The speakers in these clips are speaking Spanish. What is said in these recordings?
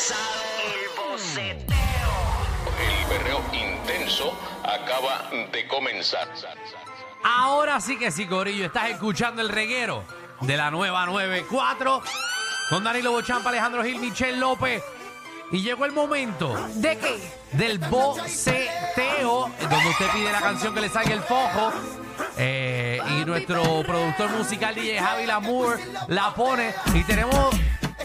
El boceteo. El berreo intenso acaba de comenzar. Ahora sí que sí, Corillo. Estás escuchando el reguero de la nueva 94 con Danilo Bochampa, Alejandro Gil, Michelle López. Y llegó el momento ¿De qué? del boceteo, donde usted pide la canción que le salga el fojo. eh, y nuestro productor musical DJ Javi Lamour la pone. Y tenemos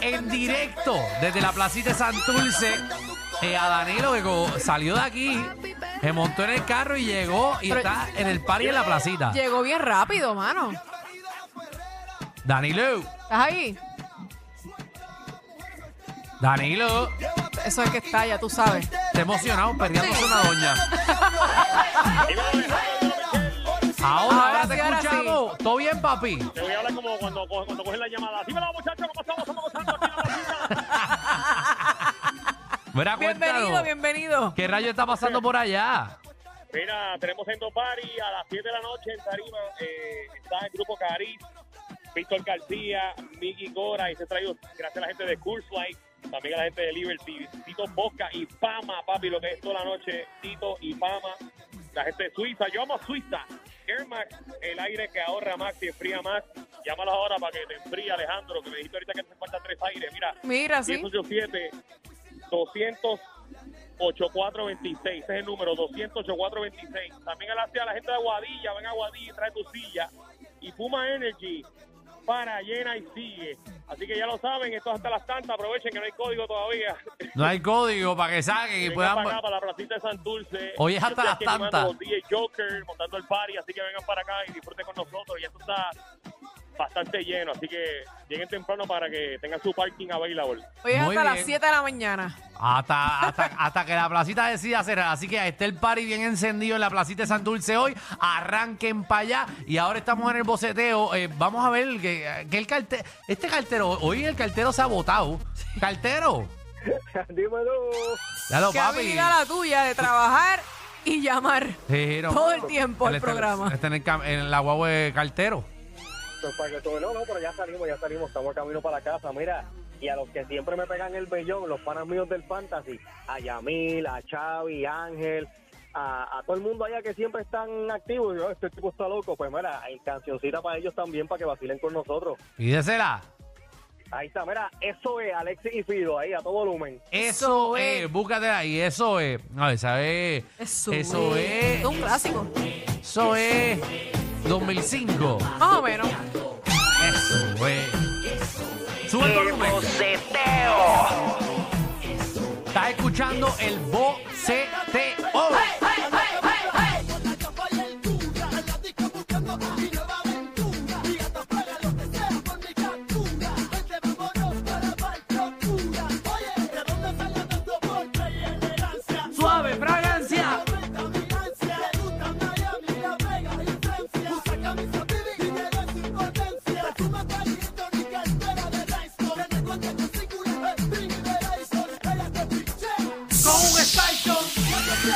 en directo desde la placita de Santurce eh, a Danilo que co- salió de aquí, se montó en el carro y llegó y Pero- está en el party en la placita. Llegó bien rápido, mano. Danilo, ¿Estás ahí? Danilo, Eso es que está, ya tú sabes. te emocionado perdiéndose una doña. Ahora. ¿Todo bien, papi? te voy a hablar como cuando, cuando cogen la llamada. Dímelo, muchachos, ¿cómo estamos? Estamos gozando aquí en la. Mira, Bienvenido, cuéntanos. bienvenido. ¿Qué rayo está pasando por allá? Mira, tenemos en dos party a las 7 de la noche en Tarima. Eh, está el grupo Cariz, Víctor García, Miki Cora y se traído gracias a la gente de Cool Flight, también a la gente de Liberty, Tito Bosca y Pama, papi, lo que es toda la noche, Tito y Pama, la gente de Suiza, yo amo a Suiza, El aire que ahorra más y enfría más, llámalos ahora para que te enfríe Alejandro, que me dijiste ahorita que te falta tres aires, mira, Mira, sí. 187 200 8426, ese es el número 200 8426. También gracias a la gente de Aguadilla, ven a Aguadilla y trae tu silla. Y Puma Energy para llena y sigue. Así que ya lo saben, esto es hasta las tantas, aprovechen que no hay código todavía. No hay código para que saquen y puedan. para acá, para la placita de Santurce. Hoy es hasta las tantas. Joker, montando el party, así que vengan para acá y disfruten con nosotros. Y esto está bastante lleno, así que lleguen temprano para que tengan su parking available. Hoy es Muy hasta las bien. 7 de la mañana. Hasta, hasta, hasta que la placita decida cerrar. Así que esté el party bien encendido en la placita de San Dulce hoy. Arranquen para allá. Y ahora estamos en el boceteo. Eh, vamos a ver que, que el cartero. Este cartero, hoy el cartero se ha votado. Cartero. Dímelo. Ya lo Qué papi. habilidad la tuya de trabajar y llamar Sí, no. todo el tiempo al está- programa. Está en, el en la guagua de cartero. Pues para que todo, no, no, pero ya salimos, ya salimos, estamos a camino para la casa, mira, y a los que siempre me pegan el bellón, los panas míos del fantasy, a Yamil, a Xavi, Ángel, a, a todo el mundo allá que siempre están activos, y yo, este tipo está loco, pues mira, hay cancioncita para ellos también, para que vacilen con nosotros. Pídesela. Ahí está, mira, eso es Alexis y Fido, ahí a todo volumen. Eso Eso es, es. búscate ahí, eso es. A ver, ¿sabes? Eso, Eso es. Es un clásico. Eso es 2005. Más o menos. El boceteo. Estás escuchando el boceteo. Que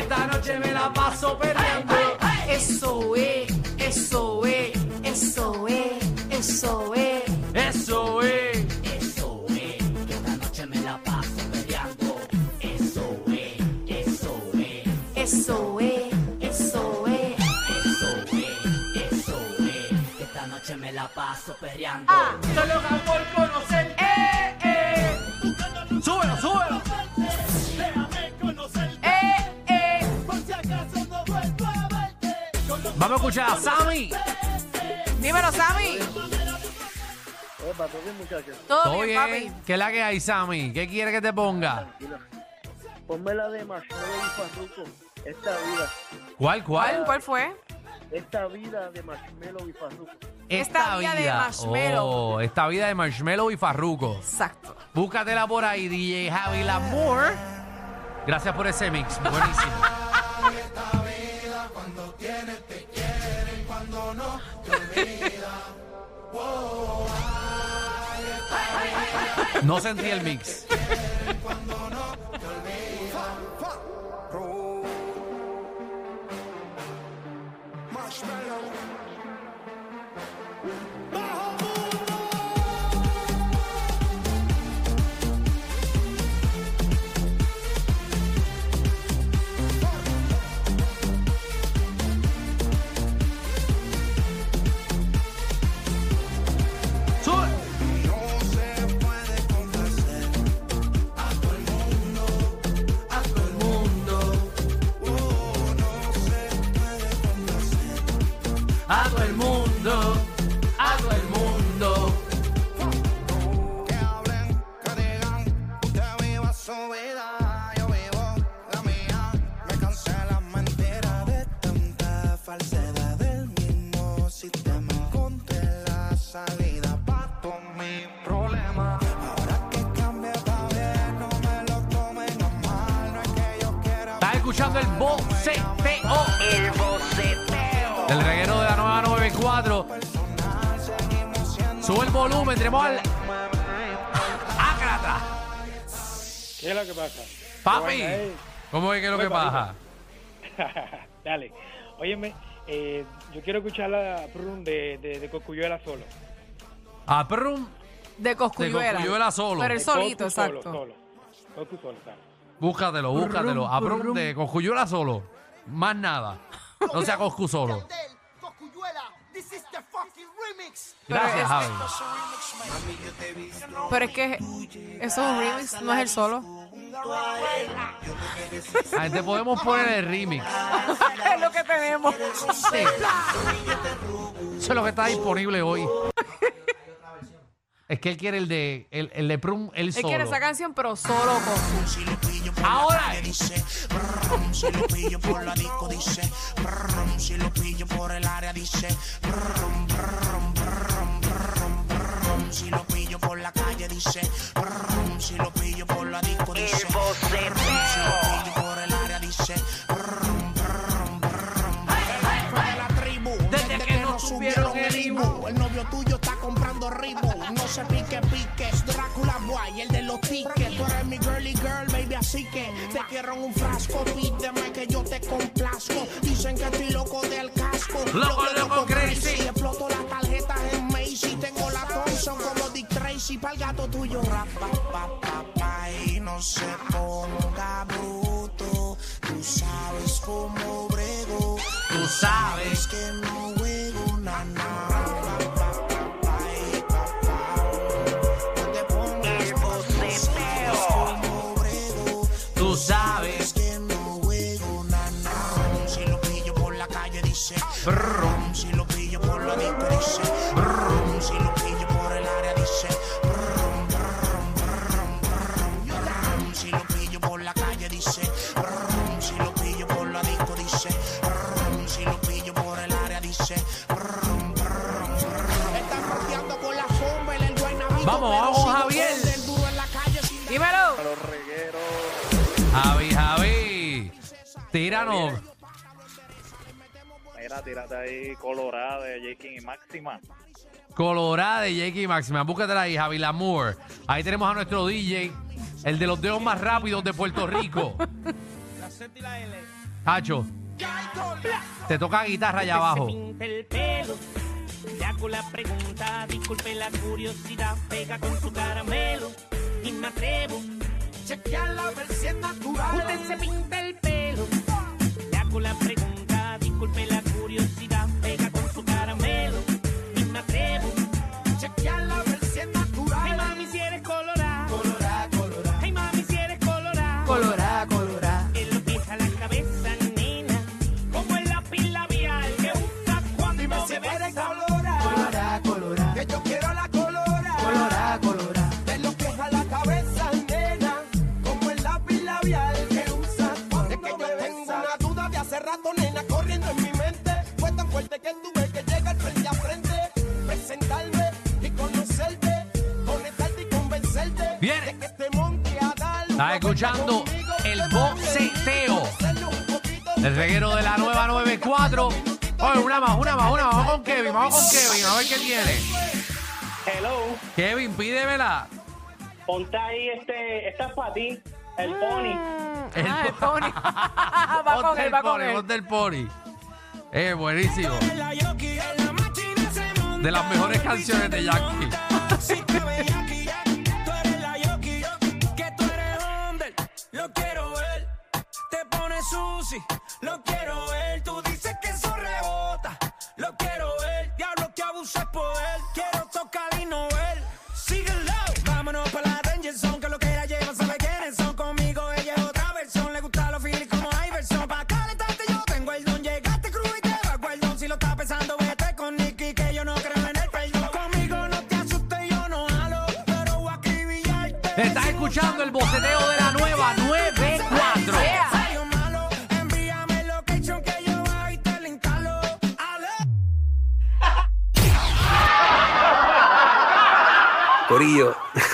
esta noche me la paso perdiendo. Eso es, eso es, eso es, eso es. Eso es. Eso es, eso es. Conocer. Eh, eh. ¡Súbelo, súbelo! Eh, eh. Vamos a escuchar a Sammy. Dímelo, Sammy. Epa, ¿todo bien, muchachos? Todo, ¿Todo bien, bien? papi. ¿Qué es la que hay, Sammy? ¿Qué quiere que te ponga? Tranquila. Ponme la de Marshmallow y Farruko. Esta vida. ¿Cuál, ¿Cuál, cuál? cuál fue? Esta vida de Marshmallow y Farruko. Esta vida de Marshmello. Oh, esta vida de Marshmello y Farruko. Exacto. Búscatela por ahí, DJ Javi Lamour. Gracias por ese mix. Buenísimo. No sentí el mix. Volumen, tenemos al. ¡Ácrata! ¿Qué es lo que pasa? Papi, ¿cómo es que es lo que pasa? Dale. Óyeme, eh, yo quiero escuchar la prun de, de, de Cocuyuela solo. A Prum, De Coscuyuela. De Cosculluela solo. Pero el solito, Cocu solo, exacto. Solo, Cocu solo, búscatelo, búscatelo. A Prum de Cosculluela solo. Más nada. No sea Coscu solo. Gracias, Javi. Pero es que eso es un remix, no es el solo. A te podemos poner el remix. es lo que tenemos. Sí. Eso es lo que está disponible hoy. Es que él quiere el de el, el de Prum, él Él solo. quiere esa canción, pero solo con. Ahora. Si lo pillo por la disco dice, brum, si lo pillo por el área dice, brum, brum, brum, brum, brum, si lo pillo por la calle dice, brum, si lo pillo por la disco dice, El boceteo. si lo pillo por el área dice, brum, brum, brum, de la tribu, Desde que no subieron el Ibu. el novio tuyo comprando Reebok. No se pique, pique. Es Drácula Boy, el de los tickets. Tú eres mi girly girl, baby, así que te quiero en un frasco. Pídeme que yo te complazco. Dicen que estoy loco del casco. Loco, loco, crazy. Exploto las tarjetas en Macy. Tengo la Thompson como Dick Tracy. Pa'l gato tuyo, rap, pa, pa, pa, pa, y no se ponga brum. Si lo pillo por la disco dice brum. Si lo pillo por el área dice brum, brum, brum, brum, brum. Si lo pillo por la calle dice brum. Si lo pillo por la disco dice brum. Si lo pillo por el área dice brum, brum, brum. Están rodeando con la sombra el Vamos, pero vamos, sigo Javier. Dímelo. Los regueros. Javi, Javi. Tíranos. Mira, tírate ahí Colorado de J. y Máxima. Colorada de Jakey Máxima. Búscatela ahí, Javi Lamour. Ahí tenemos a nuestro DJ, el de los dedos más rápidos de Puerto Rico. Hacho. Te toca guitarra allá abajo. el pelo. Le hago la pregunta, disculpe la curiosidad, pega con su caramelo y me atrevo. Chequearla a ver si es natural. Usted se pinta el pelo. Le hago la pregunta, disculpe la curiosidad, Estás escuchando el boceteo. El reguero de la nueva 94. Oye, una más, una más, una más. Vamos con Kevin, vamos con Kevin, a ver qué tiene. Hello, Kevin, pídemela. ponte ahí este, esta es para ti, el pony. El, Ah, el pony. va con Ponte él, el va con pony, él. ponte el pony. Eh, buenísimo. De las mejores canciones de Jackie, Lo quiero ver. Tú dices que eso rebota, lo quiero ver. Diablo que abusa poder, quiero tocar y no ver. Síguelo, vámonos para la Danger Zone, que lo que ella lleva sabe quiénes son. Conmigo ella es otra versión, le gusta los feelings como Iverson. Pa' calentarte yo tengo el don, llegaste crudo y te bajo el don. Si lo estás pensando, vete con Nicky, que yo no creo en el perdón. Conmigo no te asustes, yo no halo, pero voy a acribillarte. Estás escuchando el boceteo de la nueva 94.